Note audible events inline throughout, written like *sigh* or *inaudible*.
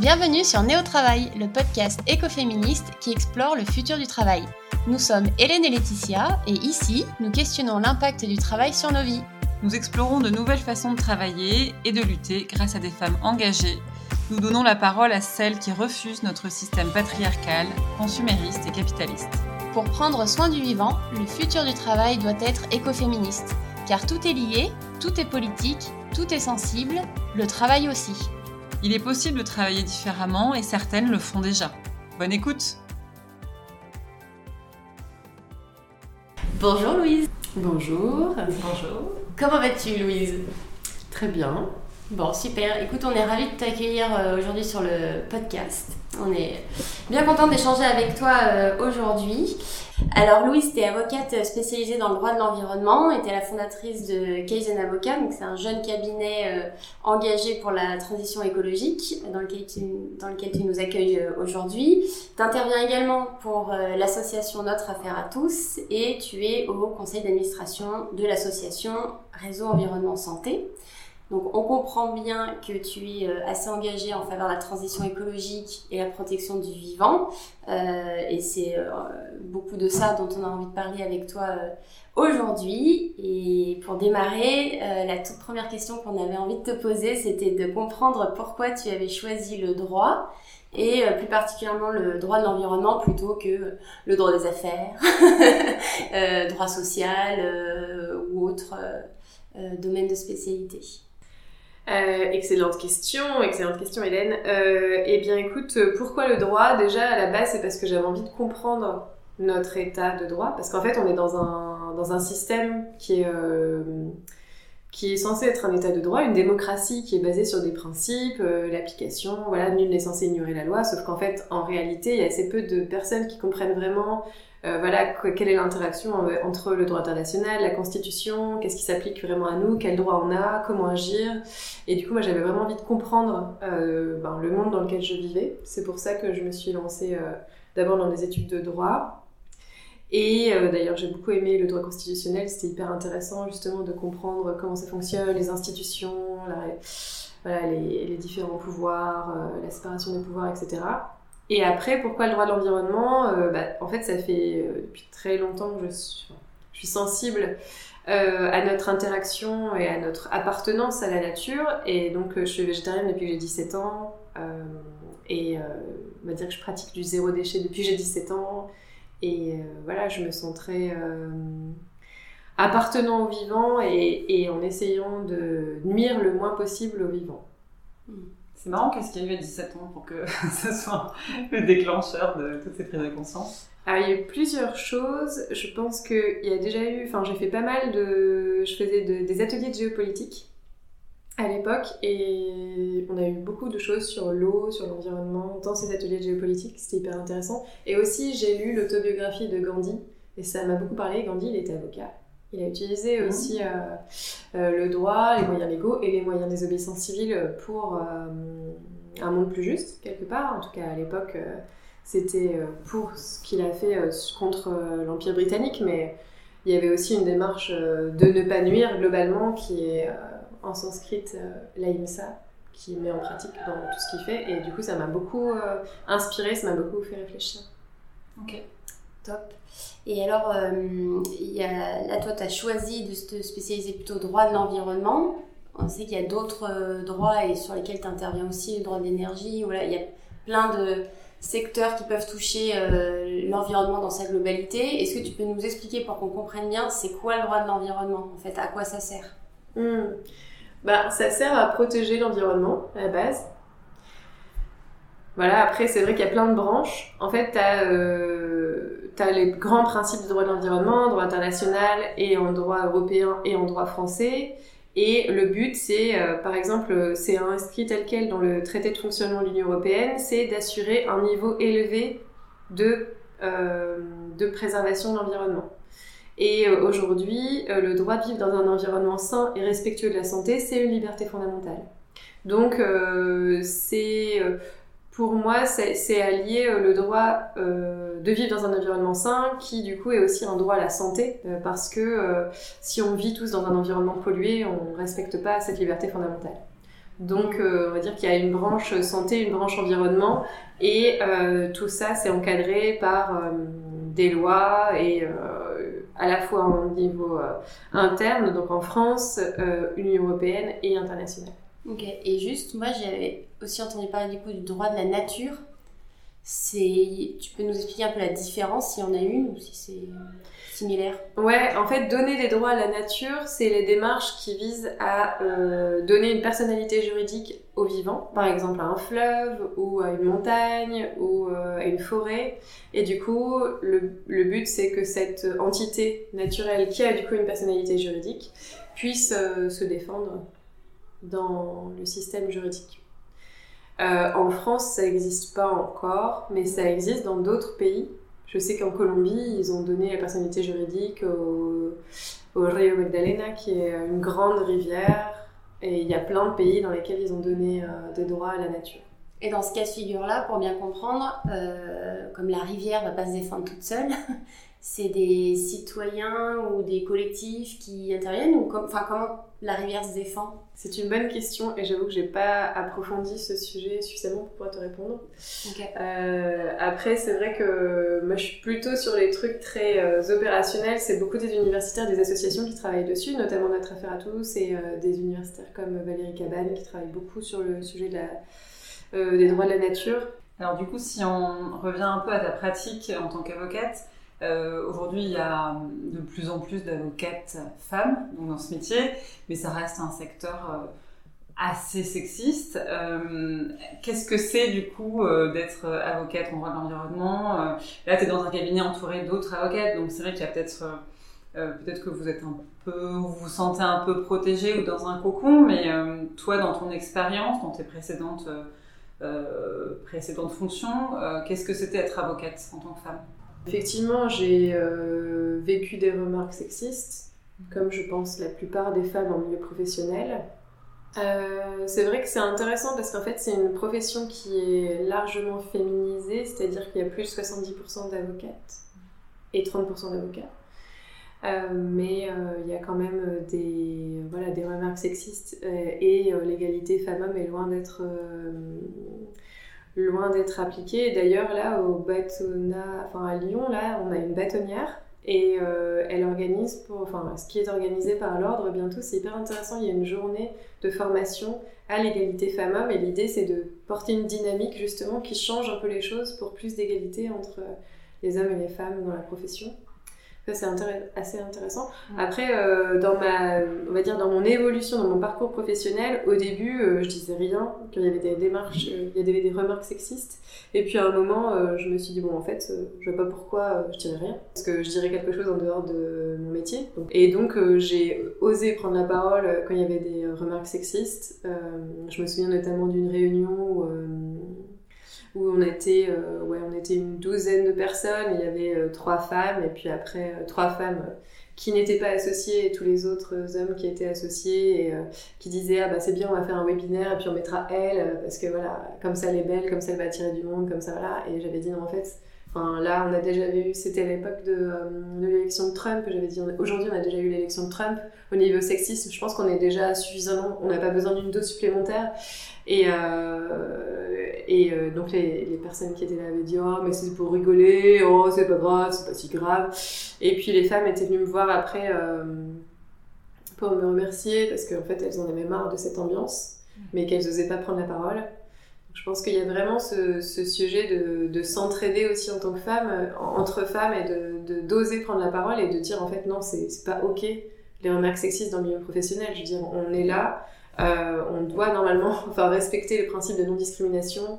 Bienvenue sur Néo Travail, le podcast écoféministe qui explore le futur du travail. Nous sommes Hélène et Laetitia et ici, nous questionnons l'impact du travail sur nos vies. Nous explorons de nouvelles façons de travailler et de lutter grâce à des femmes engagées. Nous donnons la parole à celles qui refusent notre système patriarcal, consumériste et capitaliste. Pour prendre soin du vivant, le futur du travail doit être écoféministe, car tout est lié, tout est politique, tout est sensible, le travail aussi. Il est possible de travailler différemment et certaines le font déjà. Bonne écoute Bonjour Louise Bonjour. Bonjour. Comment vas-tu Louise? Très bien. Bon, super. Écoute, on est ravis de t'accueillir euh, aujourd'hui sur le podcast. On est bien content d'échanger avec toi euh, aujourd'hui. Alors Louise, tu es avocate spécialisée dans le droit de l'environnement et tu es la fondatrice de Kaizen Avocat, donc c'est un jeune cabinet euh, engagé pour la transition écologique dans lequel tu, nous accueilles aujourd'hui. Tu interviens également pour l'association Notre Affaire à tous et tu es au conseil d'administration de l'association Réseau Environnement Santé. Donc on comprend bien que tu es euh, assez engagé en faveur de la transition écologique et la protection du vivant. Euh, et c'est euh, beaucoup de ça dont on a envie de parler avec toi aujourd'hui. Et pour démarrer, la toute première question qu'on avait envie de te poser, c'était de comprendre pourquoi tu avais choisi le droit et plus particulièrement le droit de l'environnement plutôt que le droit des affaires, *laughs* droit social ou autre domaine de spécialité. Euh, excellente question, excellente question Hélène. Euh, eh bien écoute, pourquoi le droit? Déjà à la base c'est parce que j'avais envie de comprendre notre état de droit, parce qu'en fait on est dans un, système qui est, euh, qui est censé être un état de droit, une démocratie qui est basée sur des principes, l'application, voilà, nul n'est censé ignorer la loi, sauf qu'en fait en réalité il y a assez peu de personnes qui comprennent vraiment euh, voilà, quelle est l'interaction entre le droit international, la Constitution, qu'est-ce qui s'applique vraiment à nous, quels droits on a, comment agir. Et du coup, moi, j'avais vraiment envie de comprendre euh, ben, le monde dans lequel je vivais. C'est pour ça que je me suis lancée euh, d'abord dans des études de droit. Et d'ailleurs, j'ai beaucoup aimé le droit constitutionnel. C'était hyper intéressant justement de comprendre comment ça fonctionne, les institutions, les, les, différents pouvoirs, la séparation des pouvoirs, etc. Et après, pourquoi le droit de l'environnement euh, bah, En fait, ça fait euh, depuis très longtemps que je suis, sensible euh, à notre interaction et à notre appartenance à la nature. Et donc, je suis végétarienne depuis que j'ai 17 ans. et on va dire que je pratique du zéro déchet depuis que j'ai 17 ans. Et voilà, je me sens très appartenant au vivant et, en essayant de nuire le moins possible au vivant. Hmm. C'est marrant qu'est-ce qu'il y a eu à 17 ans pour que *laughs* ce soit le déclencheur de toutes ces prises de conscience. Alors, il y a eu plusieurs choses. Je pense qu'il y a déjà eu. Enfin, j'ai fait pas mal de. Je faisais des ateliers de géopolitique à l'époque et on a eu beaucoup de choses sur l'eau, sur l'environnement dans ces ateliers de géopolitique. C'était hyper intéressant. Et aussi, j'ai lu l'autobiographie de Gandhi et ça m'a beaucoup parlé. Gandhi, il était avocat. Il a utilisé aussi euh, euh, le droit, les moyens légaux et les moyens des obéissances civiles pour euh, un monde plus juste, quelque part. En tout cas, à l'époque, c'était pour ce qu'il a fait contre l'Empire britannique, mais il y avait aussi une démarche de ne pas nuire globalement qui est en sanskrit l'ahimsa qui met en pratique dans tout ce qu'il fait. Et du coup, ça m'a beaucoup inspiré, ça m'a beaucoup fait réfléchir. Ok, Et alors, euh, là, toi, tu as choisi de te spécialiser plutôt droit de l'environnement. On sait qu'il y a d'autres euh, droits et sur lesquels tu interviens aussi, le droit de l'énergie. Il y a plein de secteurs qui peuvent toucher euh, l'environnement dans sa globalité. Est-ce que tu peux nous expliquer pour qu'on comprenne bien c'est quoi le droit de l'environnement En fait, à quoi ça sert? Hmm. bah, Ça sert à protéger l'environnement à la base. Voilà, après, c'est vrai qu'il y a plein de branches. En fait, tu as tu as les grands principes du droit de l'environnement, droit international et en droit européen et en droit français. Et le but, c'est, euh, par exemple, c'est inscrit tel quel dans le traité de fonctionnement de l'Union européenne, c'est d'assurer un niveau élevé de, euh, de préservation de l'environnement. Et euh, aujourd'hui, le droit de vivre dans un environnement sain et respectueux de la santé, c'est une liberté fondamentale. Donc, c'est pour moi, c'est allier euh, le droit euh, de vivre dans un environnement sain, qui du coup est aussi un droit à la santé, euh, parce que si on vit tous dans un environnement pollué, on ne respecte pas cette liberté fondamentale. Donc, on va dire qu'il y a une branche santé, une branche environnement, et tout ça, c'est encadré par des lois et à la fois au niveau interne, donc en France, Union européenne et internationale. Ok, et juste, moi j'avais aussi entendu parler du coup du droit de la nature. Tu peux nous expliquer un peu la différence, s'il y en a une, ou si c'est similaire? Ouais, en fait, donner des droits à la nature, c'est les démarches qui visent à euh, donner une personnalité juridique au vivant, par exemple à un fleuve ou à une montagne ou euh, à une forêt. Et du coup, le, le but, c'est que cette entité naturelle qui a du coup une personnalité juridique puisse euh, se défendre dans le système juridique. Euh, en France, ça n'existe pas encore, mais ça existe dans d'autres pays. Je sais qu'en Colombie, ils ont donné la personnalité juridique au, Rio Magdalena, qui est une grande rivière, et il y a plein de pays dans lesquels ils ont donné euh, des droits à la nature. Et dans ce cas de figure-là, pour bien comprendre, euh, comme la rivière va pas se défendre toute seule, *laughs* c'est des citoyens ou des collectifs qui interviennent ou enfin comment la rivière se défend? C'est une bonne question et j'avoue que j'ai pas approfondi ce sujet suffisamment pour pouvoir te répondre. Euh, après, c'est vrai que moi je suis plutôt sur les trucs très euh, opérationnels. C'est beaucoup des universitaires, des associations qui travaillent dessus, notamment notre affaire à tous et euh, des universitaires comme Valérie Cabane qui travaillent beaucoup sur le sujet de la, des droits de la nature. Alors du coup, si on revient un peu à ta pratique en tant qu'avocate, euh, Aujourd'hui, il y a de plus en plus d'avocates femmes dans ce métier, mais ça reste un secteur euh, assez sexiste. Euh, Qu'est-ce que c'est du coup d'être avocate en droit de l'environnement? Là, tu es dans un cabinet entouré d'autres avocates, donc c'est vrai qu'il y a peut-être peut-être que vous êtes un peu, vous vous sentez un peu protégé ou dans un cocon, mais toi, dans ton expérience, dans tes précédentes précédentes fonctions, qu'est-ce que c'était être avocate en tant que femme? Effectivement, j'ai euh, vécu des remarques sexistes, comme je pense la plupart des femmes en milieu professionnel. Euh, c'est vrai que c'est intéressant parce qu'en fait c'est une profession qui est largement féminisée, c'est-à-dire qu'il y a plus de 70% d'avocates et 30% d'avocats. Euh, mais il y a quand même des, voilà, des remarques sexistes et l'égalité femmes-hommes est loin d'être loin d'être appliquée. D'ailleurs, là, au enfin à Lyon, là, on a une bâtonnière et euh, elle organise pour, enfin, ce qui est organisé par l'ordre bientôt, c'est hyper intéressant. Il y a une journée de formation à l'égalité femmes-hommes et l'idée, c'est de porter une dynamique justement qui change un peu les choses pour plus d'égalité entre les hommes et les femmes dans la profession c'est assez intéressant. Après, euh, dans ma, on va dire dans mon évolution, dans mon parcours professionnel, au début, euh, je disais rien, qu'il y avait des démarches, euh, il y avait des remarques sexistes. Et puis à un moment, je me suis dit bon, en fait, je vois pas pourquoi je dirais rien, parce que je dirais quelque chose en dehors de mon métier. Et donc j'ai osé prendre la parole quand il y avait des remarques sexistes. je me souviens notamment d'une réunion où où on était, euh, ouais, on était une douzaine de personnes, il y avait euh, trois femmes, et puis après euh, trois femmes qui n'étaient pas associées et tous les autres hommes qui étaient associés et qui disaient ah bah c'est bien on va faire un webinaire et puis on mettra elle parce que voilà comme ça elle est belle comme ça elle va attirer du monde comme ça voilà. Et j'avais dit non en fait Enfin, là, on a déjà eu, c'était à l'époque de, de l'élection de Trump, j'avais dit, aujourd'hui, on a déjà eu l'élection de Trump. Au niveau sexisme, je pense qu'on est déjà suffisamment, on n'a pas besoin d'une dose supplémentaire. Et, euh, et euh, donc les, les, personnes qui étaient là avaient dit oh mais c'est pour rigoler, oh c'est pas grave, c'est pas si grave. Et puis les femmes étaient venues me voir après euh, pour me remercier parce qu'en fait elles en avaient marre de cette ambiance, mais qu'elles osaient pas prendre la parole. Je pense qu'il y a vraiment ce, sujet de, de s'entraider aussi en tant que femme, entre femmes, et de d'oser prendre la parole et de dire en fait non, c'est pas ok les remarques sexistes dans le milieu professionnel. Je veux dire, on est là, euh, on doit normalement *laughs* enfin, respecter le principe de non-discrimination.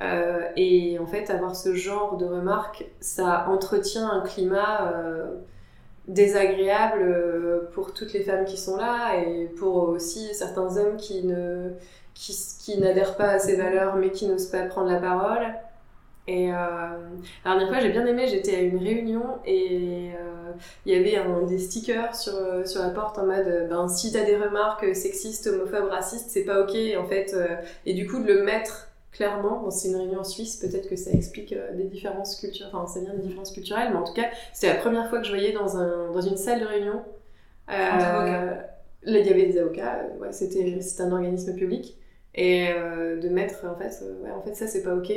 Euh, et en fait, avoir ce genre de remarques, ça entretient un climat euh, désagréable pour toutes les femmes qui sont là et pour aussi certains hommes qui ne qui, qui n'adhèrent pas à ces valeurs mais qui n'osent pas prendre la parole. Et euh, la dernière fois, j'ai bien aimé, j'étais à une réunion et euh, il y avait des stickers sur, euh, sur la porte en mode euh, ben, si t'as des remarques sexistes, homophobes, racistes, c'est pas ok en fait. et du coup, de le mettre clairement, bon, c'est une réunion en Suisse, peut-être que ça explique des différences culturelles, enfin ça vient des différences culturelles, mais en tout cas, c'était la première fois que je voyais dans, un, dans une salle de réunion. là, il y avait des avocats, ouais, c'était un organisme public. et euh, de mettre en fait euh, ouais, en fait ça c'est pas ok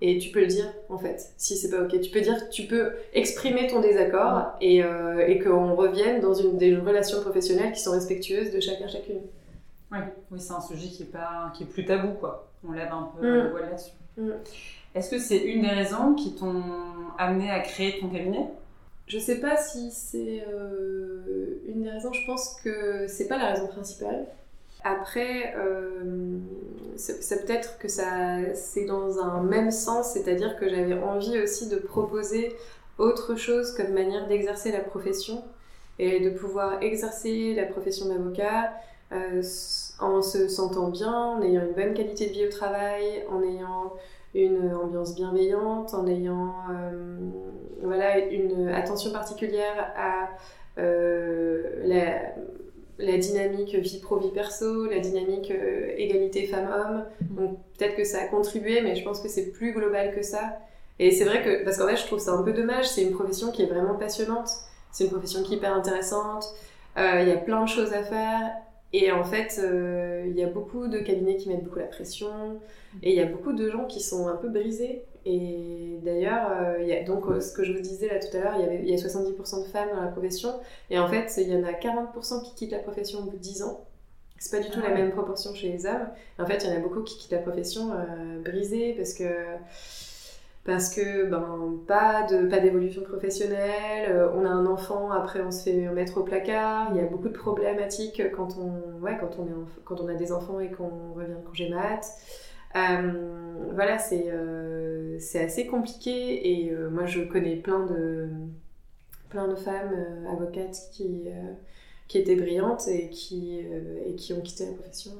et tu peux le dire en fait si c'est pas ok tu peux dire tu peux exprimer ton désaccord et, euh, et qu'on revienne dans une des relations professionnelles qui sont respectueuses de chacun chacune oui, oui c'est un sujet qui est pas qui est plus tabou quoi on lève un peu Mm. le voile là-dessus Mm. est-ce que c'est une des raisons qui t'ont amené à créer ton cabinet? Je sais pas si c'est euh, une des raisons je pense que c'est pas la raison principale après euh, c'est peut-être que ça c'est dans un même sens c'est-à-dire que j'avais envie aussi de proposer autre chose comme manière d'exercer la profession et de pouvoir exercer la profession d'avocat euh, en se sentant bien, en ayant une bonne qualité de vie au travail, en ayant une ambiance bienveillante, en ayant euh, voilà, une attention particulière à euh, la, dynamique vie pro-vie perso, la dynamique euh, égalité femmes-hommes. Donc peut-être que ça a contribué, mais je pense que c'est plus global que ça. Et c'est vrai que, parce qu'en fait, je trouve ça un peu dommage, c'est une profession qui est vraiment passionnante, c'est une profession qui est hyper intéressante, il y a plein de choses à faire, et en fait, euh, il y a beaucoup de cabinets qui mettent beaucoup la pression, et il y a beaucoup de gens qui sont un peu brisés. Et d'ailleurs, euh, donc euh, ce que je vous disais là tout à l'heure, il y, a 70% de femmes dans la profession, et en fait, il y en a 40% qui quittent la profession au bout de 10 ans. C'est pas du tout Ah la ouais. même proportion chez les hommes. En fait, il y en a beaucoup qui quittent la profession brisée parce que parce que ben pas de pas d'évolution professionnelle, euh, on a un enfant, après on se fait mettre au placard, il y a beaucoup de problématiques quand on ouais quand on est quand on a des enfants et qu'on revient de congé mat. Euh, voilà, c'est euh, c'est assez compliqué et moi je connais plein de plein de femmes avocates qui qui étaient brillantes et qui et qui ont quitté la profession.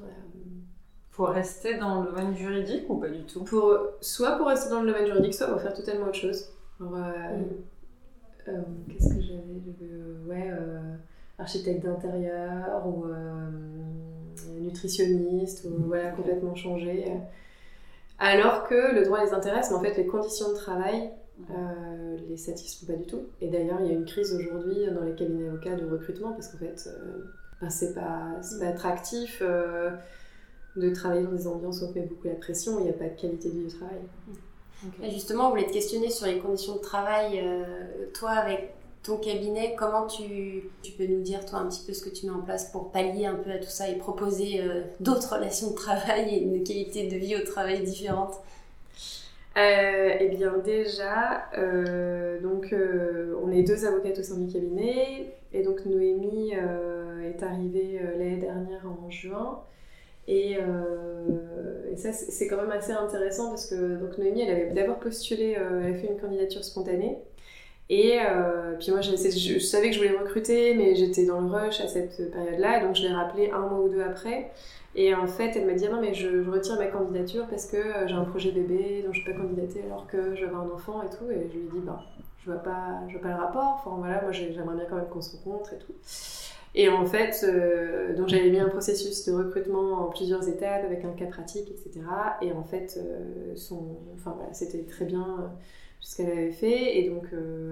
Pour rester dans le domaine juridique ou pas du tout pour soit pour rester dans le domaine juridique, soit pour faire totalement autre chose. Genre, euh, euh, Qu'est-ce que j'avais Ouais, euh, architecte d'intérieur ou euh, nutritionniste, ou voilà, complètement changé. Alors que le droit les intéresse, mais en fait, les conditions de travail euh, les satisfont pas du tout. Et d'ailleurs, il y a une crise aujourd'hui dans les cabinets avocats de recrutement parce qu'en fait, euh, ben, c'est pas, attractif. euh, de travailler dans des ambiances où on met beaucoup la pression, il n'y a pas de qualité de vie au travail. Et Justement, on voulait te questionner sur les conditions de travail. euh, toi, avec ton cabinet, comment tu, tu peux nous dire, toi, un petit peu ce que tu mets en place pour pallier un peu à tout ça et proposer euh, d'autres *laughs* relations de travail et une qualité de vie au travail différente? Euh, eh bien déjà, euh, donc euh, on est deux avocates au sein du cabinet et donc Noémie euh, est arrivée euh, l'année dernière en juin et, euh, et ça c'est quand même assez intéressant parce que donc Noémie elle avait d'abord postulé, euh, elle a fait une candidature spontanée et euh, puis moi je, savais que je voulais recruter mais j'étais dans le rush à cette période-là donc je l'ai rappelé un mois ou deux après et en fait, elle m'a dit ah non mais je, retire ma candidature parce que j'ai un projet bébé, donc je peux pas candidater alors que j'avais un enfant et tout. Et je lui ai dit bah je vois vois pas le rapport. Enfin voilà, moi j'ai- j'aimerais bien quand même qu'on se rencontre et tout. Et en fait, euh, donc j'avais mis un processus de recrutement en plusieurs étapes avec un cas pratique, etc. Et en fait, euh, c'était très bien euh, ce qu'elle avait fait. Et donc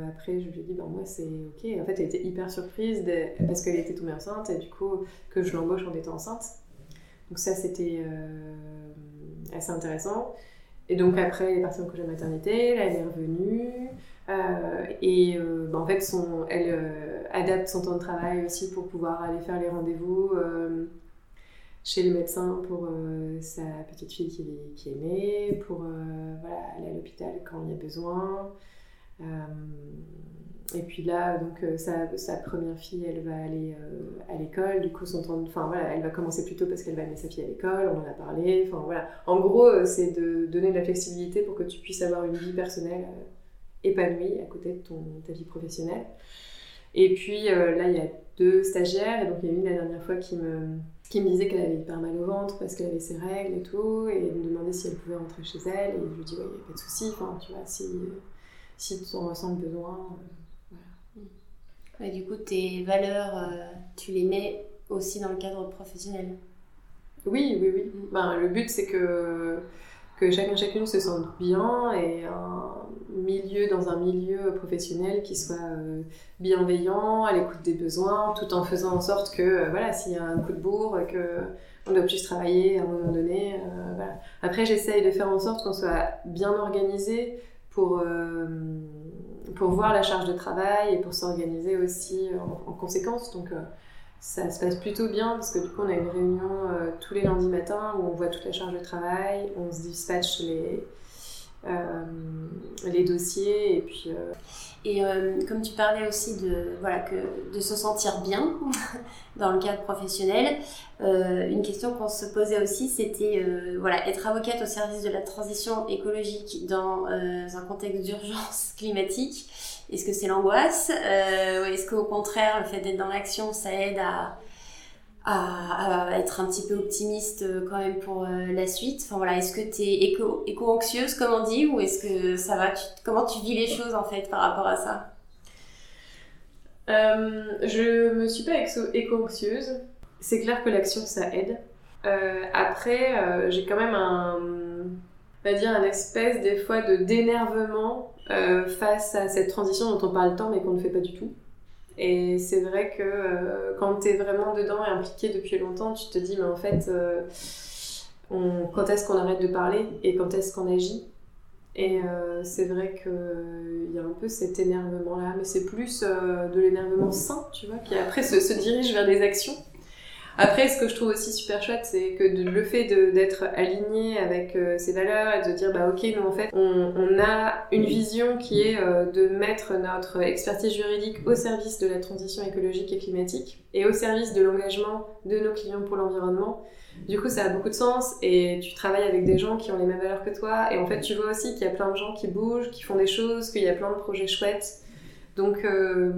après, je lui ai dit bah moi c'est ok. En fait, elle était hyper surprise parce qu'elle était tombée enceinte et du coup que je l'embauche en étant enceinte. Donc ça, c'était assez intéressant. Et donc après, elle est partie en congé maternité, là, elle est revenue. Euh, et euh, bah, en fait, elle euh, adapte son temps de travail aussi pour pouvoir aller faire les rendez-vous chez le médecin pour sa petite fille qui, qui est née, pour voilà, aller à l'hôpital quand il y a besoin. Et puis là, donc sa, première fille, elle va aller à l'école. Du coup, son temps, enfin voilà, elle va commencer plus tôt parce qu'elle va amener sa fille à l'école. On en a parlé. Voilà. En gros, c'est de donner de la flexibilité pour que tu puisses avoir une vie personnelle épanouie à côté de ton ta vie professionnelle. Et puis euh, là, il y a deux stagiaires. Et donc, il y a une la dernière fois qui me qui me disait qu'elle avait hyper mal au ventre parce qu'elle avait ses règles et tout, et elle me demandait si elle pouvait rentrer chez elle. Et je lui dis ouais, il n'y a pas de souci. Enfin, tu vois, si si tu en ressens le besoin. euh, Et du coup, tes valeurs, euh, tu les mets aussi dans le cadre professionnel. Oui, oui, oui. Ben, le but, c'est que, que chacun chacune se sente bien et un milieu dans un milieu professionnel qui soit euh, bienveillant, à l'écoute des besoins, tout en faisant en sorte que euh, voilà, s'il y a un coup de bourre, que on doit plus travailler à un moment donné. Euh, voilà. Après, j'essaye de faire en sorte qu'on soit bien organisé pour pour voir la charge de travail et pour s'organiser aussi en, conséquence. Donc ça se passe plutôt bien parce que du coup on a une réunion tous les lundis matins où on voit toute la charge de travail, on se dispatche les, euh, les dossiers et puis euh, et euh, comme tu parlais aussi de voilà que de se sentir bien *laughs* dans le cadre professionnel, une question qu'on se posait aussi, c'était voilà être avocate au service de la transition écologique dans un contexte d'urgence *laughs* climatique. Est-ce que c'est l'angoisse ou est-ce qu'au contraire le fait d'être dans l'action ça aide à à, être un petit peu optimiste euh, quand même pour euh, la suite Enfin voilà, est-ce que tu es éco, éco-anxieuse comme on dit ou est-ce que ça va Comment tu vis les choses en fait par rapport à ça? Euh, Je me suis pas éco-anxieuse. C'est clair que l'action ça aide. Euh, après, j'ai quand même un, on va dire, un espèce des fois de d'énervement face à cette transition dont on parle tant mais qu'on ne fait pas du tout. Et c'est vrai que euh, quand tu es vraiment dedans et impliqué depuis longtemps, tu te dis, mais en fait, euh, quand est-ce qu'on arrête de parler et quand est-ce qu'on agit? Et euh, c'est vrai qu'il y a un peu cet énervement-là, mais c'est plus de l'énervement sain, tu vois, qui après se dirige vers des actions. Après, ce que je trouve aussi super chouette, c'est que le fait d'être aligné avec euh, ces valeurs et de dire, bah ok, nous en fait, on, a une vision qui est euh, de mettre notre expertise juridique au service de la transition écologique et climatique et au service de l'engagement de nos clients pour l'environnement. Du coup, ça a beaucoup de sens et tu travailles avec des gens qui ont les mêmes valeurs que toi et en fait, tu vois aussi qu'il y a plein de gens qui bougent, qui font des choses, qu'il y a plein de projets chouettes. Donc, euh,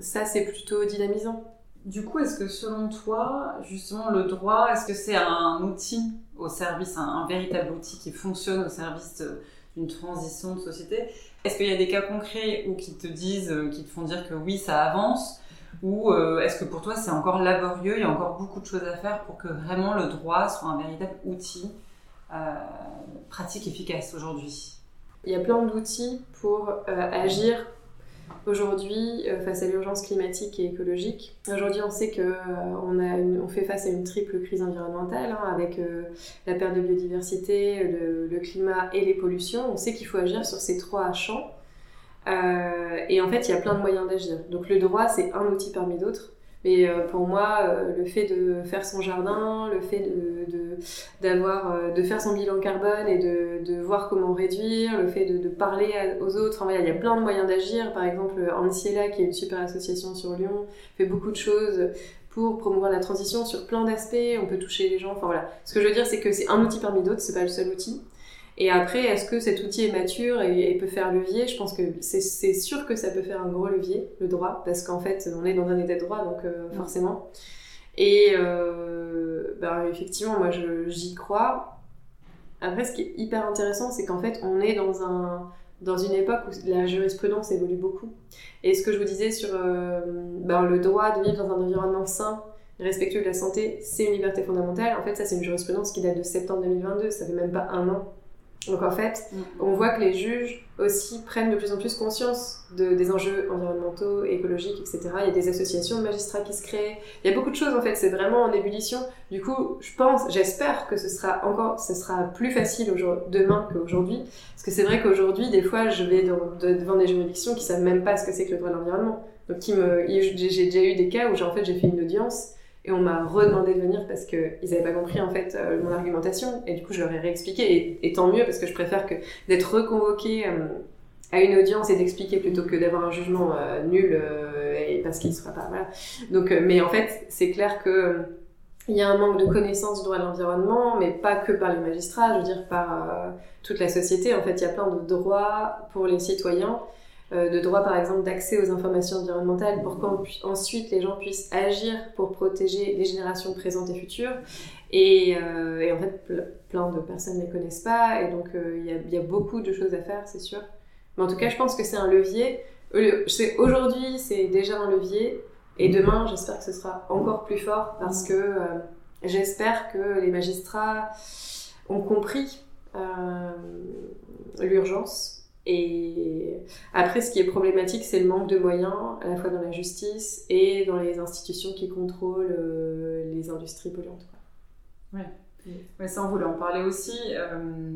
ça, c'est plutôt dynamisant. Du coup, est-ce que selon toi, justement, le droit, est-ce que c'est un outil au service, un, véritable outil qui fonctionne au service d'une transition de société? Est-ce qu'il y a des cas concrets où qui te disent, euh, qui te font dire que oui, ça avance? Ou euh, est-ce que pour toi, c'est encore laborieux, il y a encore beaucoup de choses à faire pour que vraiment le droit soit un véritable outil euh, pratique, efficace aujourd'hui? Il y a plein d'outils pour agir Aujourd'hui, euh, face à l'urgence climatique et écologique, aujourd'hui on sait qu'on euh, fait face à une triple crise environnementale hein, avec euh, la perte de biodiversité, le, climat et les pollutions. On sait qu'il faut agir sur ces trois champs. et en fait, il y a plein de moyens d'agir. Donc le droit, c'est un outil parmi d'autres. Mais euh, pour moi, euh, le fait de faire son jardin, le fait de, d'avoir, euh, de faire son bilan carbone et de, voir comment réduire, le fait de, parler aux autres, il y a plein de moyens d'agir. Par exemple, Anciela, qui est une super association sur Lyon, fait beaucoup de choses pour promouvoir la transition sur plein d'aspects. On peut toucher les gens. Enfin voilà. Ce que je veux dire, c'est que c'est un outil parmi d'autres, c'est pas le seul outil. Et après, est-ce que cet outil est mature et, peut faire levier? Je pense que c'est sûr que ça peut faire un gros levier, le droit, parce qu'en fait, on est dans un état de droit, donc euh, mm. forcément. Et euh, ben, effectivement, moi, j'y crois. Après, ce qui est hyper intéressant, c'est qu'en fait, on est dans, un, dans une époque où la jurisprudence évolue beaucoup. Et ce que je vous disais sur euh, ben, le droit de vivre dans un environnement sain, respectueux de la santé, c'est une liberté fondamentale. En fait, ça, c'est une jurisprudence qui date de septembre 2022, ça fait même pas un an. Donc en fait, mm. on voit que les juges aussi prennent de plus en plus conscience de, des enjeux environnementaux, écologiques, etc. Il y a des associations de magistrats qui se créent. Il y a beaucoup de choses en fait. C'est vraiment en ébullition. Du coup, je pense, j'espère que ce sera encore, ce sera plus facile demain qu'aujourd'hui. Parce que c'est vrai qu'aujourd'hui, des fois, je vais devant des juridictions qui savent même pas ce que c'est que le droit de l'environnement. Donc, j'ai déjà eu des cas où en fait j'ai fait une audience et on m'a redemandé de venir parce qu'ils n'avaient pas compris en fait euh, mon argumentation. Et du coup, je leur ai réexpliqué. Et, tant mieux parce que je préfère d'être reconvoqué euh, à une audience et d'expliquer plutôt que d'avoir un jugement euh, nul et parce qu'il ne sera pas. Donc, mais en fait, c'est clair que il y a un manque de connaissance du droit de l'environnement, mais pas que par les magistrats, je veux dire par toute la société. En fait, il y a plein de droits pour les citoyens de droit par exemple d'accès aux informations environnementales pour qu'ensuite les gens puissent agir pour protéger les générations présentes et futures. Et, euh, en fait, plein de personnes ne les connaissent pas, et donc euh, il y, a, beaucoup de choses à faire, c'est sûr. Mais en tout cas, je pense que c'est un levier. Aujourd'hui, c'est déjà un levier, et demain, j'espère que ce sera encore plus fort, parce que j'espère que les magistrats ont compris l'urgence. Et après, ce qui est problématique, c'est le manque de moyens, à la fois dans la justice et dans les institutions qui contrôlent les industries polluantes. Quoi. Ouais. ça, on voulait en parler aussi.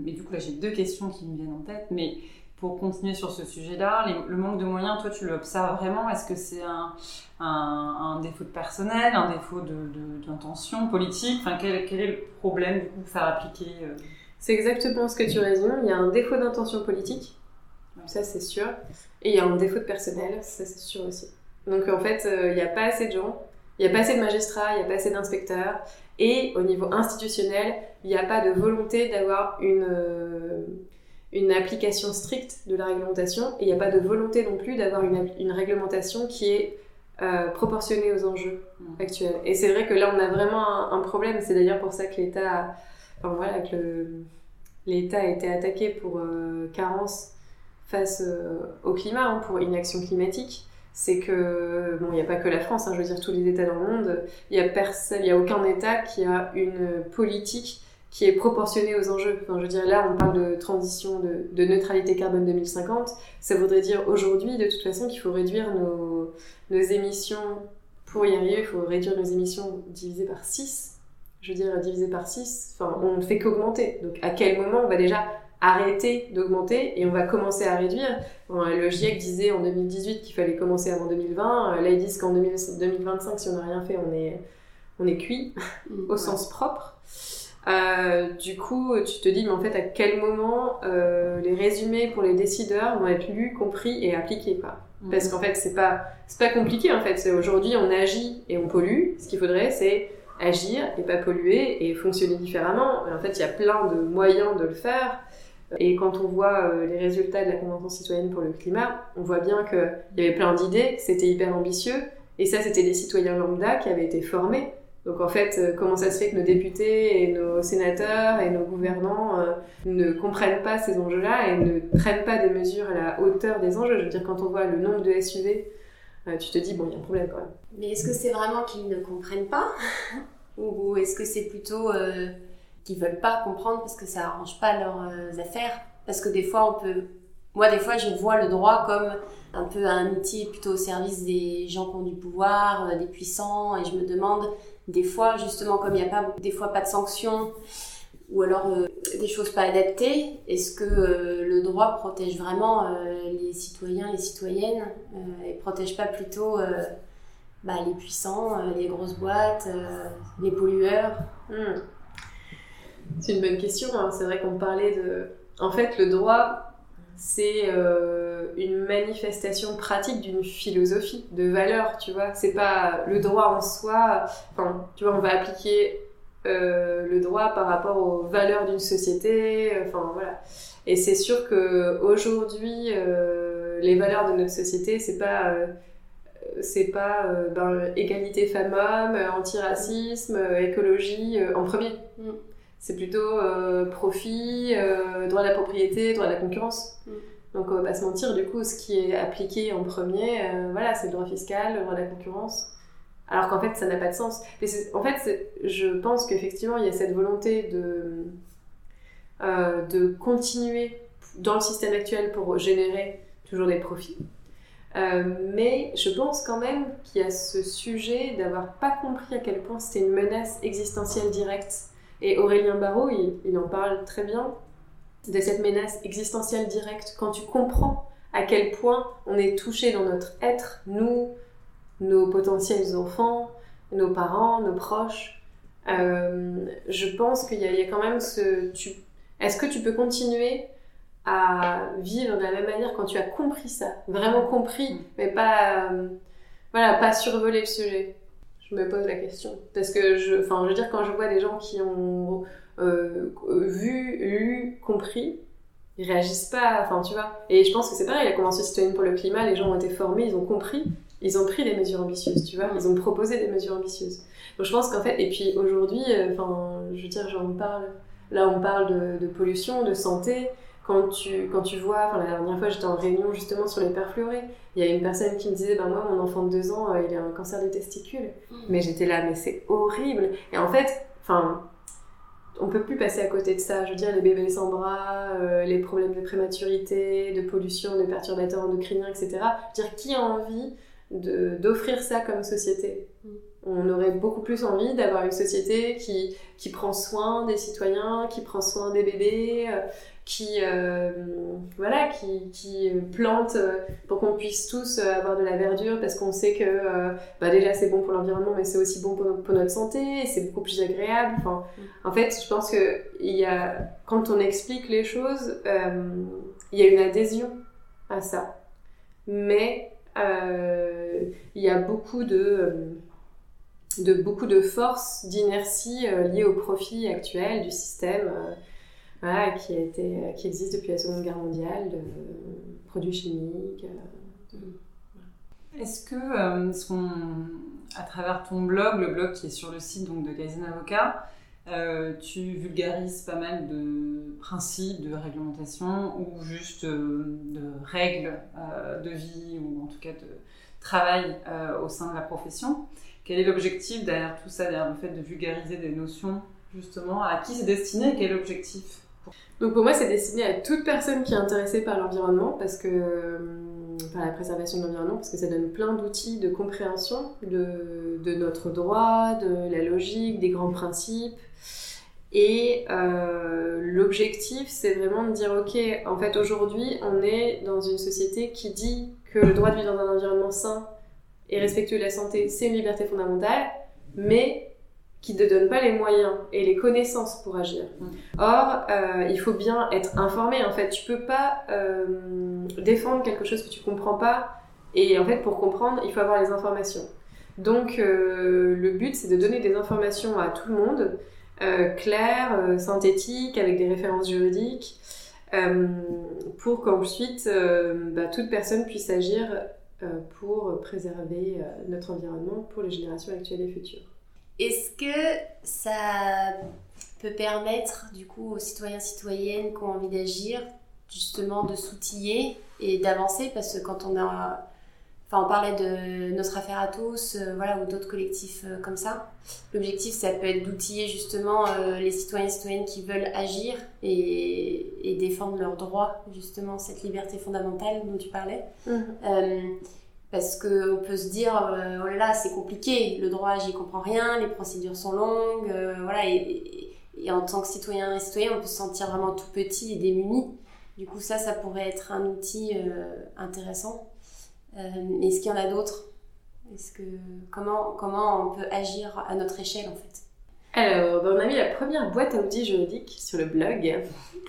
mais du coup, là, j'ai deux questions qui me viennent en tête. Mais pour continuer sur ce sujet-là, le manque de moyens, toi, tu l'observes vraiment? Est-ce que c'est un, un, défaut de personnel, un défaut d'intention politique? Enfin, quel, est le problème du coup, faire appliquer euh? C'est exactement ce que tu résumes. Il y a un défaut d'intention politique, ça c'est sûr, et il y a un défaut de personnel, ça c'est sûr aussi. Donc en fait, euh, il n'y a pas assez de gens, il n'y a pas assez de magistrats, il n'y a pas assez d'inspecteurs, et au niveau institutionnel, il n'y a pas de volonté d'avoir une, euh, une application stricte de la réglementation et il n'y a pas de volonté non plus d'avoir une, une, réglementation qui est euh, proportionnée aux enjeux mmh. actuels. Et c'est vrai que là, on a vraiment un, problème. C'est d'ailleurs pour ça que l'État, enfin voilà, que l'État a été attaqué pour euh, carence face euh, au climat, hein, pour inaction climatique. C'est que, bon, il n'y a pas que la France, hein, je veux dire tous les États dans le monde, il n'y a personne, il n'y a aucun État qui a une politique qui est proportionné aux enjeux. Enfin, je veux dire, là, on parle de transition, de, neutralité carbone 2050. Ça voudrait dire aujourd'hui, de toute façon, qu'il faut réduire nos, émissions. Pour y arriver, il faut réduire nos émissions divisées par 6. Je veux dire, divisées par 6, enfin, on ne fait qu'augmenter. Donc, à quel moment on va déjà arrêter d'augmenter et on va commencer à réduire. le GIEC disait en 2018 qu'il fallait commencer avant 2020. Là, ils disent qu'en 2025, si on n'a rien fait, on est, on est cuit, mm. *laughs* au sens propre. Euh, du coup, tu te dis, mais en fait, à quel moment euh, les résumés pour les décideurs vont être lus, compris et appliqués quoi. Mhm. Parce qu'en fait, c'est pas, pas compliqué en fait. Aujourd'hui, on agit et on pollue. Ce qu'il faudrait, c'est agir et pas polluer et fonctionner différemment. en fait, il y a plein de moyens de le faire. Et quand on voit euh, les résultats de la Convention citoyenne pour le climat, on voit bien qu'il y avait plein d'idées, c'était hyper ambitieux. Et ça, c'était des citoyens lambda qui avaient été formés donc en fait, euh, comment ça se fait que nos députés et nos sénateurs et nos gouvernants euh, ne comprennent pas ces enjeux-là et ne prennent pas des mesures à la hauteur des enjeux? Je veux dire, quand on voit le nombre de SUV, tu te dis, bon, il y a un problème quand même. Mais est-ce que c'est vraiment qu'ils ne comprennent pas? *laughs* Ou est-ce que c'est plutôt qu'ils veulent pas comprendre parce que ça arrange pas leurs affaires Parce que des fois, on peut... Moi, des fois, je vois le droit comme un peu un outil plutôt au service des gens qui ont du pouvoir, des puissants, et je me demande des fois, justement, comme il n'y a pas des fois pas de sanctions ou alors euh, des choses pas adaptées, est-ce que euh, le droit protège vraiment euh, les citoyens, les citoyennes et protège pas plutôt bah, les puissants, les grosses boîtes, les pollueurs? Hmm. C'est une bonne question. Hein. C'est vrai qu'on parlait de. En fait, le droit, c'est euh, une manifestation pratique d'une philosophie de valeur, tu vois. C'est pas le droit en soi. Enfin, tu vois, on va appliquer euh, le droit par rapport aux valeurs d'une société. Enfin, voilà. Et c'est sûr que aujourd'hui, euh, les valeurs de notre société, c'est pas c'est pas ben, égalité femmes-hommes, antiracisme, écologie en premier. C'est plutôt euh, profit, euh, droit de la propriété, droit de la concurrence. Mm. Donc on va pas se mentir, du coup, ce qui est appliqué en premier, euh, voilà, c'est le droit fiscal, le droit de la concurrence. Alors qu'en fait, ça n'a pas de sens. Mais en fait, je pense qu'effectivement, il y a cette volonté de, de continuer dans le système actuel pour générer toujours des profits. mais je pense quand même qu'il y a ce sujet d'avoir pas compris à quel point c'était une menace existentielle directe et Aurélien Barraud, il, en parle très bien de cette menace existentielle directe. Quand tu comprends à quel point on est touché dans notre être, nous, nos potentiels enfants, nos parents, nos proches, euh, je pense qu'il y, a quand même ce... Est-ce que tu peux continuer à vivre de la même manière quand tu as compris ça Vraiment compris, mais pas... Euh, voilà, pas survoler le sujet? Me pose la question. Parce que, je, je dire, quand je vois des gens qui ont euh, vu, lu, compris, ils réagissent pas, enfin, tu vois. Et je pense que c'est pareil, la Convention citoyenne pour le climat, les gens ont été formés, ils ont compris, ils ont pris des mesures ambitieuses, tu vois, ils ont proposé des mesures ambitieuses. Donc je pense qu'en fait, et puis aujourd'hui, euh, enfin, je veux dire, j'en parle, là on parle de pollution, de santé, quand tu, quand tu vois, enfin la dernière fois j'étais en réunion justement sur les perfluorés, il y a une personne qui me disait, ben moi mon enfant de deux ans, euh, il a un cancer des testicules. Mmh. Mais j'étais là, mais c'est horrible. Et en fait, enfin, on peut plus passer à côté de ça. Je veux dire, les bébés sans bras, euh, les problèmes de prématurité, de pollution, de perturbateurs endocriniens, etc. Je veux dire, qui a envie d'offrir ça comme société? Mm. On aurait beaucoup plus envie d'avoir une société qui, qui prend soin des citoyens, qui prend soin des bébés, euh, qui euh, voilà qui, qui plante euh, pour qu'on puisse tous avoir de la verdure parce qu'on sait que bah déjà c'est bon pour l'environnement mais c'est aussi bon pour, notre santé et c'est beaucoup plus agréable. Enfin en fait je pense que y a quand on explique les choses il y a une adhésion à ça. Mais il y a beaucoup de de beaucoup de force d'inertie liée au profit actuel du système qui, a été, qui existe depuis la Seconde Guerre mondiale, de produits chimiques. Euh, Est-ce que, euh, à travers ton blog, le blog qui est sur le site donc, de Kaizen Avocat, euh, tu vulgarises pas mal de principes, de réglementations ou juste de règles de vie ou en tout cas de travail au sein de la profession. Quel est l'objectif derrière tout ça, derrière le fait de vulgariser des notions justement? À qui c'est destiné? Quel est l'objectif? Donc pour moi, c'est destiné à toute personne qui est intéressée par l'environnement, parce que euh, par la préservation de l'environnement, parce que ça donne plein d'outils de compréhension de, de, notre droit, de la logique, des grands principes. Et euh, l'objectif, c'est vraiment de dire, ok, en fait, aujourd'hui, on est dans une société qui dit que le droit de vivre dans un environnement sain et respectueux de la santé, c'est une liberté fondamentale, mais qui ne donne pas les moyens et les connaissances pour agir. Mm. Or, euh, il faut bien être informé. En fait, tu peux pas euh, défendre quelque chose que tu comprends pas. Et en fait, pour comprendre, il faut avoir les informations. Donc, euh, le but, c'est de donner des informations à tout le monde, claires, synthétiques, avec des références juridiques, pour qu'ensuite, bah, toute personne puisse agir pour préserver notre environnement pour les générations actuelles et futures. Est-ce que ça peut permettre du coup aux citoyens citoyennes qui ont envie d'agir justement de s'outiller et d'avancer? Parce que quand on a enfin on parlait de notre affaire à tous euh, voilà ou d'autres collectifs euh, comme ça. L'objectif ça peut être d'outiller justement euh, les citoyens et citoyennes qui veulent agir et, et, défendre leurs droits justement cette liberté fondamentale dont tu parlais. Mmh parce qu'on peut se dire euh, oh là là c'est compliqué le droit j'y comprends rien les procédures sont longues euh, voilà et, en tant que citoyen et citoyen on peut se sentir vraiment tout petit et démuni. Du coup ça ça pourrait être un outil euh, intéressant est-ce qu'il y en a d'autres? Est-ce que comment comment on peut agir à notre échelle en fait? Alors, ben, on a mis la première boîte à outils juridiques sur le blog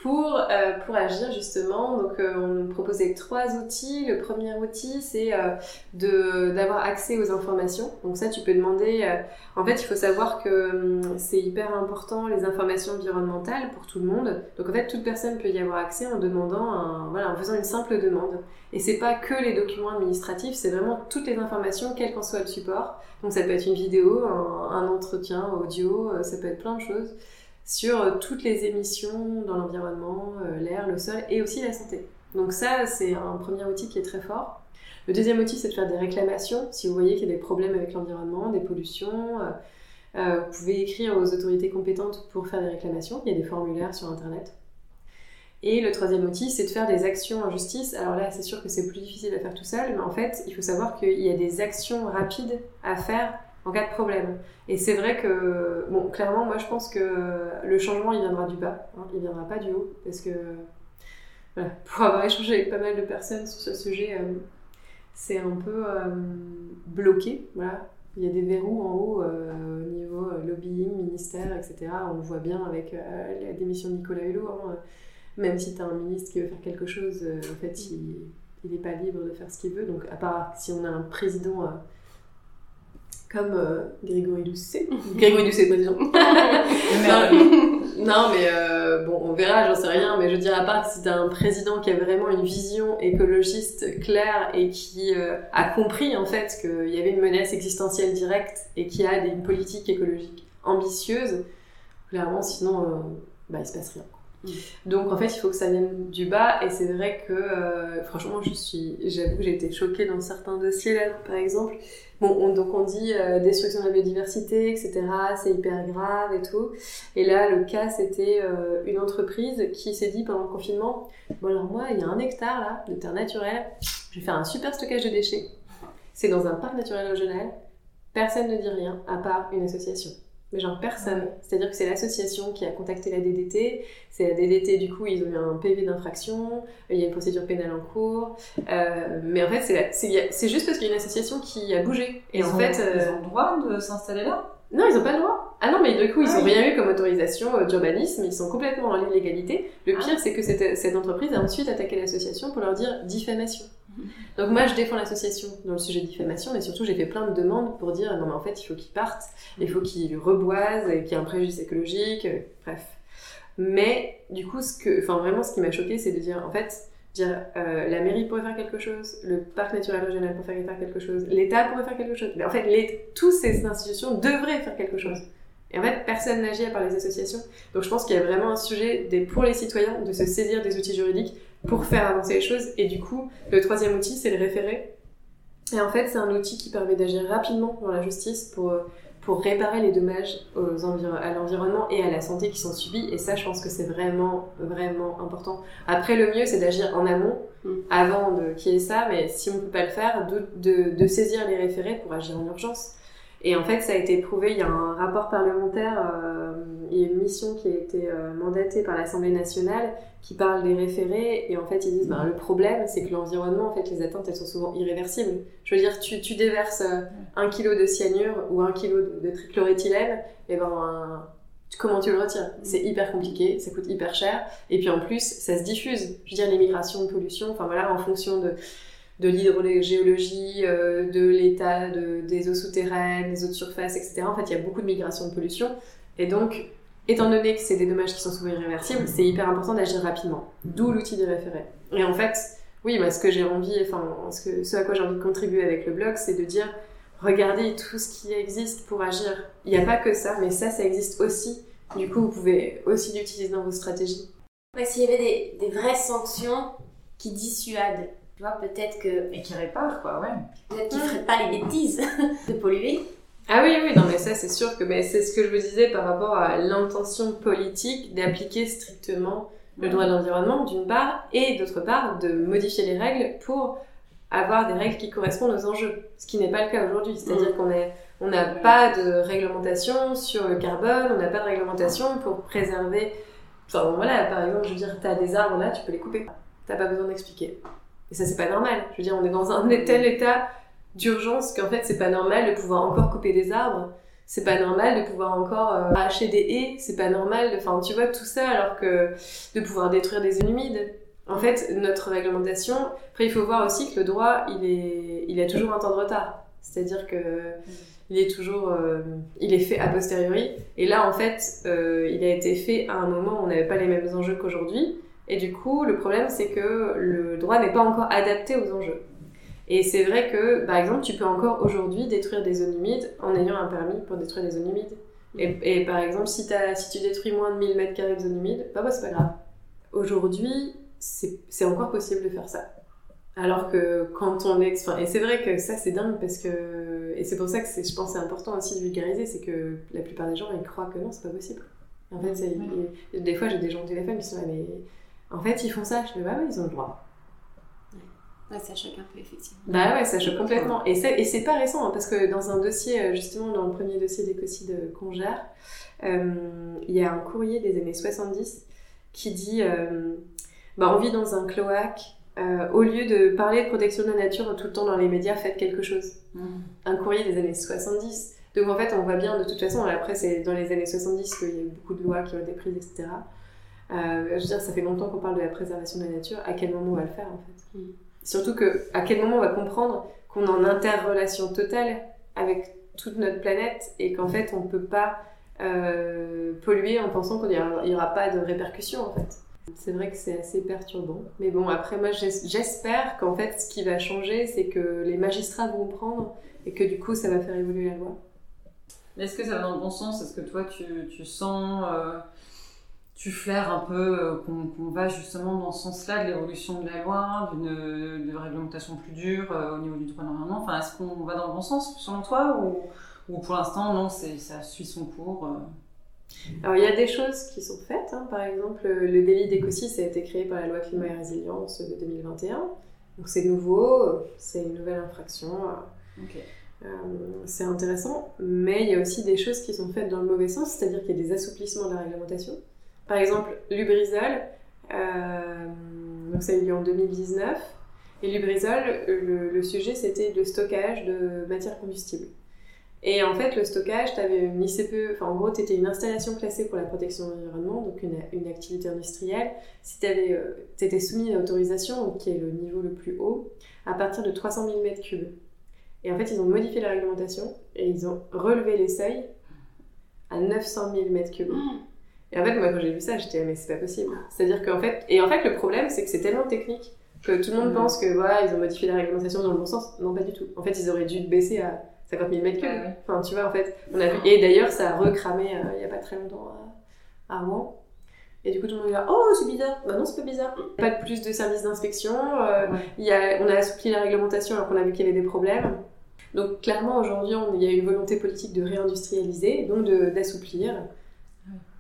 pour, euh, pour agir justement. Donc, euh, on proposait trois outils. Le premier outil, c'est euh, d'avoir accès aux informations. Donc ça, tu peux demander... en fait, il faut savoir que hum, c'est hyper important les informations environnementales pour tout le monde. Donc en fait, toute personne peut y avoir accès en demandant, un, voilà, en faisant une simple demande. Et c'est pas que les documents administratifs, c'est vraiment toutes les informations, quel qu'en soit le support. Donc ça peut être une vidéo, un, entretien audio, euh, ça peut être plein de choses sur euh, toutes les émissions dans l'environnement, euh, l'air, le sol et aussi la santé. Donc ça, c'est un premier outil qui est très fort. Le deuxième outil, c'est de faire des réclamations. Si vous voyez qu'il y a des problèmes avec l'environnement, des pollutions, vous pouvez écrire aux autorités compétentes pour faire des réclamations. Il y a des formulaires sur Internet. Et le troisième outil, c'est de faire des actions en justice. Alors là, c'est sûr que c'est plus difficile à faire tout seul, mais en fait, il faut savoir qu'il y a des actions rapides à faire en cas de problème. Et c'est vrai que, bon, clairement, moi je pense que le changement, il viendra du bas, hein, il viendra pas du haut, parce que, voilà, *laughs* pour avoir échangé avec pas mal de personnes sur ce sujet, euh, c'est un peu euh, bloqué, voilà. Il y a des verrous en haut euh, au niveau lobbying, ministère, etc. On le voit bien avec la démission de Nicolas Hulot. Hein, même si tu as un ministre qui veut faire quelque chose, euh, en fait, il n'est pas libre de faire ce qu'il veut. Donc, à part si on a un président euh, comme euh, Grégory Doucet. *laughs* Grégory Doucet, président. *laughs* non, mais bon, on verra, j'en sais rien, mais je dirais à part si tu as un président qui a vraiment une vision écologiste claire et qui a compris en fait qu'il y avait une menace existentielle directe et qui a une politique écologique ambitieuse, clairement, sinon, bah, il se passe rien Donc en fait, il faut que ça vienne du bas et c'est vrai que euh, franchement, je suis, j'avoue, j'ai été choquée dans certains dossiers là, par exemple. Bon, donc on dit euh, destruction de la biodiversité, etc. C'est hyper grave et tout. Et là, le cas, c'était euh, une entreprise qui s'est dit pendant le confinement, bon alors moi, il y a un hectare là de terre naturelle, je vais faire un super stockage de déchets. C'est dans un parc naturel régional. Personne ne dit rien à part une association mais genre personne. C'est-à-dire que c'est l'association qui a contacté la DDT, c'est la DDT, du coup, ils ont eu un PV d'infraction, il y a une procédure pénale en cours, euh, mais en fait, c'est juste parce qu'il y a une association qui a bougé. Et ils en ont, fait. Ils euh, ont le droit de s'installer là? Non, ils n'ont pas le droit. Ah non, mais du coup, ils n'ont ah rien eu comme autorisation euh, d'urbanisme, ils sont complètement dans l'illégalité. Le ah. pire, c'est que cette, cette entreprise a ensuite attaqué l'association pour leur dire diffamation. Donc moi, je défends l'association dans le sujet de diffamation, mais surtout, j'ai fait plein de demandes pour dire non, mais en fait, il faut qu'ils partent, il faut qu'ils reboisent, qu'il y ait un préjudice écologique, euh, bref. Mais du coup, ce que, vraiment, ce qui m'a choqué, c'est de dire en fait, dire euh, la mairie pourrait faire quelque chose, le parc naturel régional pourrait faire quelque chose, l'État pourrait faire quelque chose. Mais en fait, toutes ces institutions devraient faire quelque chose. Et en fait, personne n'agit à part les associations. Donc je pense qu'il y a vraiment un sujet pour les citoyens de se saisir des outils juridiques pour faire avancer les choses. Et du coup, le troisième outil, c'est le référé. Et en fait, c'est un outil qui permet d'agir rapidement dans la justice pour, pour réparer les dommages aux à l'environnement et à la santé qui sont subis. Et ça, je pense que c'est vraiment, vraiment important. Après, le mieux, c'est d'agir en amont, mm. avant qu'il y ait ça. Mais si on ne peut pas le faire, de, de, de saisir les référés pour agir en urgence. Et en fait, ça a été prouvé, il y a un rapport parlementaire, euh, il y a une mission qui a été euh, mandatée par l'Assemblée nationale qui parle des référés, et en fait, ils disent, ben, le problème, c'est que l'environnement, en fait, les atteintes, elles sont souvent irréversibles. Je veux dire, tu, tu déverses euh, un kilo de cyanure ou un kilo de, trichloroéthylène, et ben, comment tu le retires? C'est hyper compliqué, ça coûte hyper cher, et puis en plus, ça se diffuse. Je veux dire, les migrations de pollution, enfin voilà, en fonction de de l'hydrogéologie, euh, de l'état de, des eaux souterraines, des eaux de surface, etc. En fait, il y a beaucoup de migration de pollution. Et donc, étant donné que c'est des dommages qui sont souvent irréversibles, c'est hyper important d'agir rapidement. D'où l'outil de référé. Et en fait, oui, ce que j'ai envie, enfin, ce, que, ce à quoi j'ai envie de contribuer avec le blog, c'est de dire, regardez tout ce qui existe pour agir. Il n'y a pas que ça, mais ça, ça existe aussi. Du coup, vous pouvez aussi l'utiliser dans vos stratégies. S'il y avait des, des vraies sanctions qui dissuadent tu vois, peut-être que. Et qui répare, quoi, ouais. Peut-être qu'ils ne feraient pas les bêtises *laughs* de polluer. Ah oui, oui, non, mais ça, c'est sûr que mais c'est ce que je vous disais par rapport à l'intention politique d'appliquer strictement le droit de l'environnement, d'une part, et d'autre part, de modifier les règles pour avoir des règles qui correspondent aux enjeux. Ce qui n'est pas le cas aujourd'hui. C'est-à-dire mm. qu'on est, on n'a pas de réglementation sur le carbone, on n'a pas de réglementation pour préserver. Enfin, voilà, par exemple, je veux dire, tu as des arbres là, tu peux les couper. T'as pas besoin d'expliquer. Et ça, c'est pas normal. Je veux dire, on est dans un *laughs* tel état d'urgence qu'en fait, c'est pas normal de pouvoir encore couper des arbres. C'est pas normal de pouvoir encore euh, arracher des haies. C'est pas normal. Enfin, tu vois, tout ça alors que de pouvoir détruire des zones humides. En fait, notre réglementation. Après, il faut voir aussi que le droit, il est, il a toujours un temps de retard. C'est-à-dire que il est toujours, euh, il est fait a posteriori. Et là, en fait, euh, il a été fait à un moment où on n'avait pas les mêmes enjeux qu'aujourd'hui. Et du coup, le problème, c'est que le droit n'est pas encore adapté aux enjeux. Et c'est vrai que, par exemple, tu peux encore aujourd'hui détruire des zones humides en ayant un permis pour détruire des zones humides. Et, par exemple, si, as, si tu détruis moins de 1000 mètres carrés de zones humides, bah, bah c'est pas grave. Aujourd'hui, c'est encore possible de faire ça. Alors que quand on est... et c'est vrai que ça, c'est dingue parce que... Et c'est pour ça que je pense c'est important aussi de vulgariser, c'est que la plupart des gens, ils croient que non, c'est pas possible. En fait, des fois, j'ai des gens au téléphone qui sont là, mais en fait, ils font ça. Je dis, bah oui, ils ont le droit. Ouais, ça choque un peu, effectivement. Bah ouais, ça choque complètement. Et c'est, et c'est pas récent, hein, parce que dans un dossier, euh, justement, dans le premier dossier d'écocide qu'on gère, euh, il y a un courrier des années 70 qui dit euh, bah, on vit dans un cloaque, au lieu de parler de protection de la nature tout le temps dans les médias, faites quelque chose. Mmh. Un courrier des années 70. Donc en fait, on voit bien de toute façon, après, c'est dans les années 70 qu'il y a eu beaucoup de lois qui ont été prises, etc. Euh, je veux dire, ça fait longtemps qu'on parle de la préservation de la nature. À quel moment on va le faire en fait? Mm. Surtout que, à quel moment on va comprendre qu'on est en interrelation totale avec toute notre planète et qu'en fait on ne peut pas euh, polluer en pensant qu'il n'y aura, pas de répercussions en fait. C'est vrai que c'est assez perturbant. Mais bon, après, moi, j'espère qu'en fait, ce qui va changer, c'est que les magistrats vont prendre et que du coup, ça va faire évoluer la loi. Est-ce que ça va dans le bon sens? Est-ce que toi, tu, sens euh, tu flaires un peu qu'on va justement dans ce sens-là de l'évolution de la loi, d'une réglementation plus dure au niveau du droit d'environnement Enfin, est-ce qu'on va dans le bon sens selon toi ou, ou pour l'instant non, ça suit son cours alors il y a des choses qui sont faites, hein. par exemple le délit d'écocide a été créé par la loi climat et résilience de 2021, donc c'est nouveau, c'est une nouvelle infraction, euh, c'est intéressant, mais il y a aussi des choses qui sont faites dans le mauvais sens, c'est-à-dire qu'il y a des assouplissements de la réglementation. Par exemple, Lubrizol, euh, donc ça a eu lieu en 2019, et Lubrizol, le, sujet c'était le stockage de matières combustibles. Et en fait, le stockage, tu avais une ICPE, enfin en gros, tu étais une installation classée pour la protection de l'environnement, donc une, une, activité industrielle. Si tu euh, étais soumis à l'autorisation, qui est le niveau le plus haut, à partir de 300 000 m3. Et en fait, ils ont modifié la réglementation et ils ont relevé les seuils à 900 000 m3. Et en fait, moi, quand j'ai vu ça, j'étais, mais c'est pas possible. C'est-à-dire qu'en fait, et en fait, le problème, c'est que c'est tellement technique que tout le monde mm. pense que voilà, ils ont modifié la réglementation dans le bon sens. Non, pas du tout. En fait, ils auraient dû baisser à 50 000 mètres cubes. Enfin, tu vois, en fait, on a vu. Et d'ailleurs, ça a recramé euh, il n'y a pas très longtemps à, Rouen. Et du coup, tout le monde dit Oh, c'est bizarre. Bah non, c'est pas bizarre. Pas de plus de services d'inspection. Euh, y a, on a assoupli la réglementation alors qu'on a vu qu'il y avait des problèmes. Donc, clairement, aujourd'hui, il y a une volonté politique de réindustrialiser, donc d'assouplir.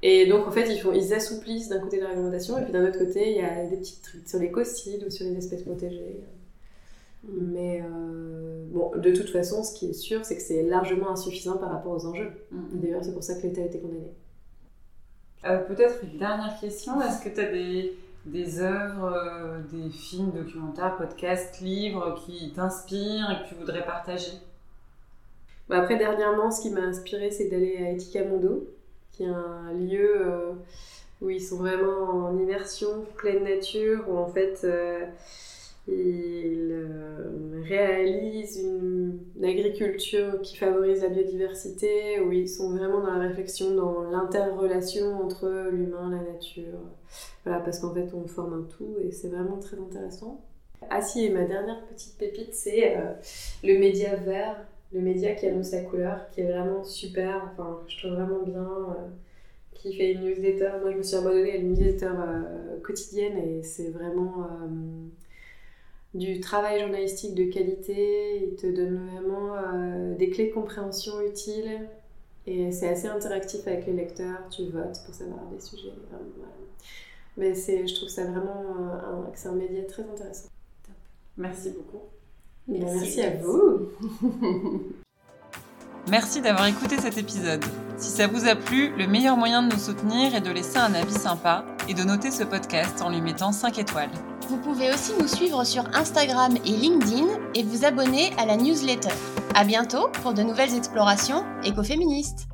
Et donc, en fait, ils, font, ils assouplissent d'un côté la réglementation, et puis d'un autre côté, il y a des petits trucs sur les cocides ou sur les espèces protégées. Mais euh, bon, de toute façon, ce qui est sûr, c'est que c'est largement insuffisant par rapport aux enjeux. Mm. D'ailleurs, c'est pour ça que l'État a été condamné. Euh, peut-être une dernière question. Est-ce que tu as des, des œuvres, euh, des films, documentaires, podcasts, livres qui t'inspirent et que tu voudrais partager? Bah Après, dernièrement, ce qui m'a inspiré, c'est d'aller à Etika Mondo, qui est un lieu où ils sont vraiment en immersion, pleine nature, où en fait il euh, réalise une, agriculture qui favorise la biodiversité, où ils sont vraiment dans la réflexion, dans l'interrelation entre l'humain, la nature. Voilà, parce qu'en fait, on forme un tout et c'est vraiment très intéressant. Ah si, et ma dernière petite pépite, c'est euh, le média vert, le média qui annonce la couleur, qui est vraiment super, enfin, je trouve vraiment bien, euh, qui fait une newsletter. Moi, je me suis abonnée à une newsletter quotidienne et c'est vraiment du travail journalistique de qualité, il te donne vraiment euh, des clés de compréhension utiles et c'est assez interactif avec les lecteurs, tu votes pour savoir des sujets. Mais c'est, je trouve ça vraiment euh, un, un média très intéressant. Merci beaucoup. Merci, à vous. *laughs* Merci d'avoir écouté cet épisode. Si ça vous a plu, le meilleur moyen de nous soutenir est de laisser un avis sympa et de noter ce podcast en lui mettant 5 étoiles. Vous pouvez aussi nous suivre sur Instagram et LinkedIn et vous abonner à la newsletter. À bientôt pour de nouvelles explorations écoféministes.